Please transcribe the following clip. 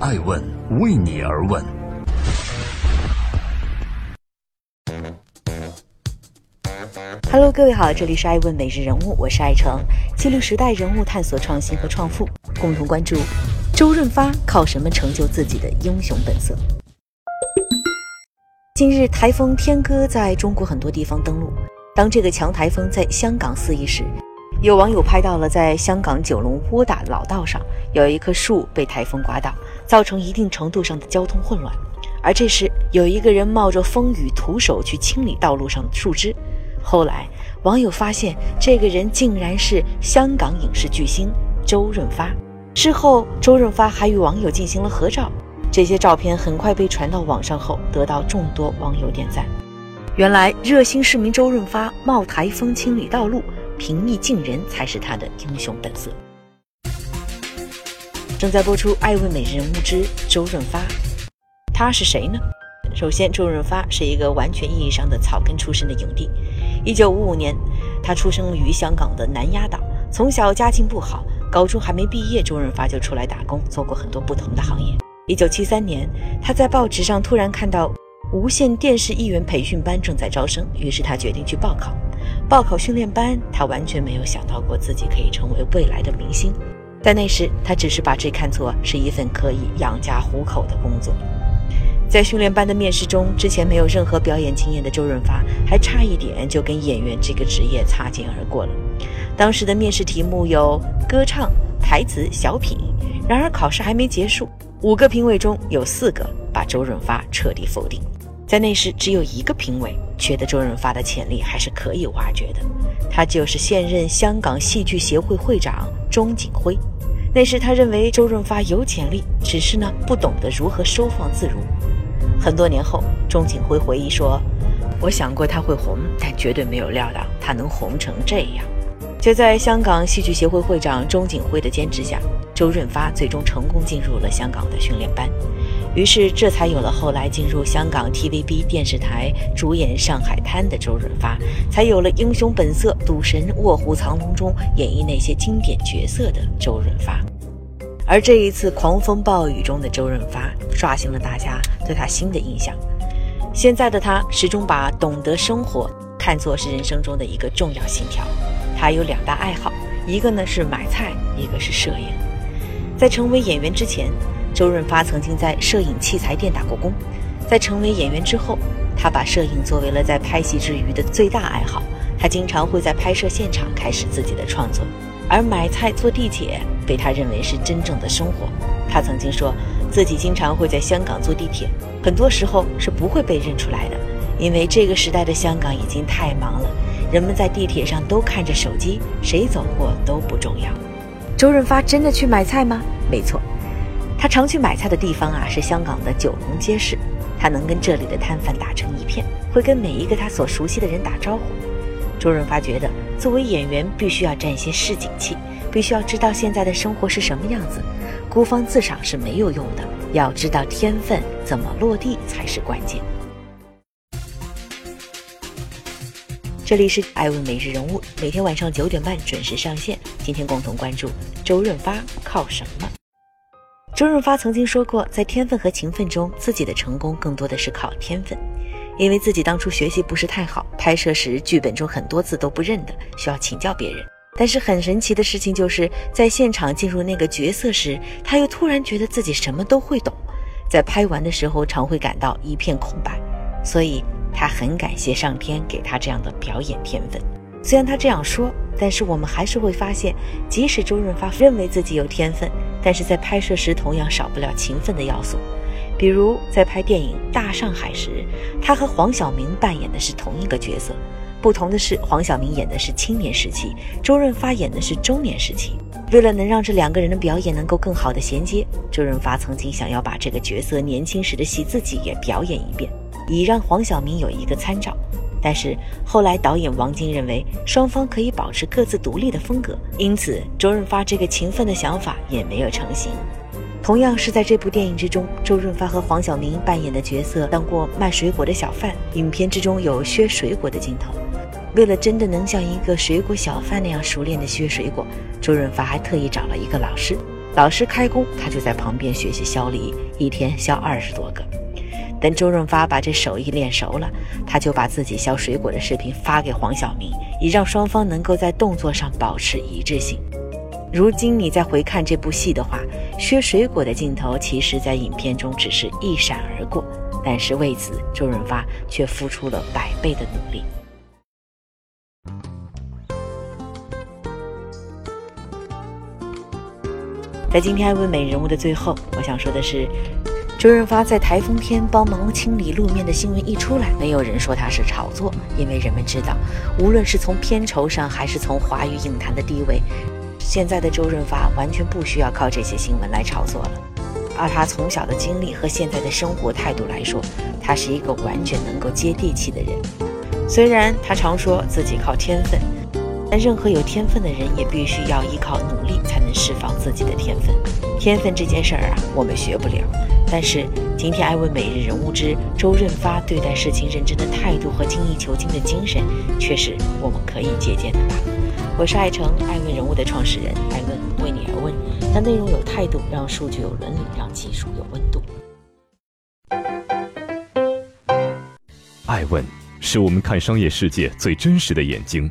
爱问为你而问。Hello，各位好，这里是爱问每日人物，我是爱成，记录时代人物，探索创新和创富，共同关注周润发靠什么成就自己的英雄本色。近日，台风天鸽在中国很多地方登陆。当这个强台风在香港肆意时，有网友拍到了在香港九龙窝打老道上有一棵树被台风刮倒，造成一定程度上的交通混乱。而这时，有一个人冒着风雨徒手去清理道路上的树枝。后来，网友发现这个人竟然是香港影视巨星周润发。事后，周润发还与网友进行了合照。这些照片很快被传到网上后，得到众多网友点赞。原来，热心市民周润发冒台风清理道路、平易近人，才是他的英雄本色。正在播出《爱问每日人物之周润发》，他是谁呢？首先，周润发是一个完全意义上的草根出身的影帝。一九五五年，他出生于香港的南丫岛，从小家境不好，高中还没毕业，周润发就出来打工，做过很多不同的行业。一九七三年，他在报纸上突然看到。无线电视艺员培训班正在招生，于是他决定去报考。报考训练班，他完全没有想到过自己可以成为未来的明星。在那时，他只是把这看作是一份可以养家糊口的工作。在训练班的面试中，之前没有任何表演经验的周润发，还差一点就跟演员这个职业擦肩而过了。当时的面试题目有歌唱、台词、小品。然而考试还没结束，五个评委中有四个把周润发彻底否定。在那时，只有一个评委觉得周润发的潜力还是可以挖掘的，他就是现任香港戏剧协会会长钟景辉。那时他认为周润发有潜力，只是呢不懂得如何收放自如。很多年后，钟景辉回忆说：“我想过他会红，但绝对没有料到他能红成这样。”就在香港戏剧协会会长钟景辉的坚持下，周润发最终成功进入了香港的训练班。于是，这才有了后来进入香港 TVB 电视台主演《上海滩》的周润发，才有了《英雄本色》《赌神》《卧虎藏龙》中演绎那些经典角色的周润发。而这一次狂风暴雨中的周润发，刷新了大家对他新的印象。现在的他始终把懂得生活看作是人生中的一个重要信条。他有两大爱好，一个呢是买菜，一个是摄影。在成为演员之前。周润发曾经在摄影器材店打过工，在成为演员之后，他把摄影作为了在拍戏之余的最大爱好。他经常会在拍摄现场开始自己的创作，而买菜、坐地铁被他认为是真正的生活。他曾经说自己经常会在香港坐地铁，很多时候是不会被认出来的，因为这个时代的香港已经太忙了，人们在地铁上都看着手机，谁走过都不重要。周润发真的去买菜吗？没错。他常去买菜的地方啊，是香港的九龙街市。他能跟这里的摊贩打成一片，会跟每一个他所熟悉的人打招呼。周润发觉得，作为演员必须要占一些市井气，必须要知道现在的生活是什么样子。孤芳自赏是没有用的，要知道天分怎么落地才是关键。这里是爱问每日人物，每天晚上九点半准时上线。今天共同关注周润发靠什么？周润发曾经说过，在天分和勤奋中，自己的成功更多的是靠天分，因为自己当初学习不是太好，拍摄时剧本中很多字都不认得，需要请教别人。但是很神奇的事情就是在现场进入那个角色时，他又突然觉得自己什么都会懂，在拍完的时候常会感到一片空白，所以他很感谢上天给他这样的表演天分。虽然他这样说，但是我们还是会发现，即使周润发认为自己有天分。但是在拍摄时，同样少不了勤奋的要素。比如在拍电影《大上海》时，他和黄晓明扮演的是同一个角色，不同的是，黄晓明演的是青年时期，周润发演的是中年时期。为了能让这两个人的表演能够更好的衔接，周润发曾经想要把这个角色年轻时的戏自己也表演一遍，以让黄晓明有一个参照。但是后来，导演王晶认为双方可以保持各自独立的风格，因此周润发这个勤奋的想法也没有成型。同样是在这部电影之中，周润发和黄晓明扮演的角色当过卖水果的小贩，影片之中有削水果的镜头。为了真的能像一个水果小贩那样熟练的削水果，周润发还特意找了一个老师。老师开工，他就在旁边学习削梨，一天削二十多个。等周润发把这手艺练熟了，他就把自己削水果的视频发给黄晓明，以让双方能够在动作上保持一致性。如今你再回看这部戏的话，削水果的镜头其实在影片中只是一闪而过，但是为此周润发却付出了百倍的努力。在今天爱问美人物的最后，我想说的是，周润发在台风天帮忙清理路面的新闻一出来，没有人说他是炒作，因为人们知道，无论是从片酬上，还是从华语影坛的地位，现在的周润发完全不需要靠这些新闻来炒作了。而他从小的经历和现在的生活态度来说，他是一个完全能够接地气的人。虽然他常说自己靠天分。但任何有天分的人也必须要依靠努力才能释放自己的天分。天分这件事儿啊，我们学不了。但是今天爱问每日人物之周润发对待事情认真的态度和精益求精的精神，却是我们可以借鉴的吧。我是爱成爱问人物的创始人，爱问为你而问，让内容有态度，让数据有伦理，让技术有温度。爱问是我们看商业世界最真实的眼睛。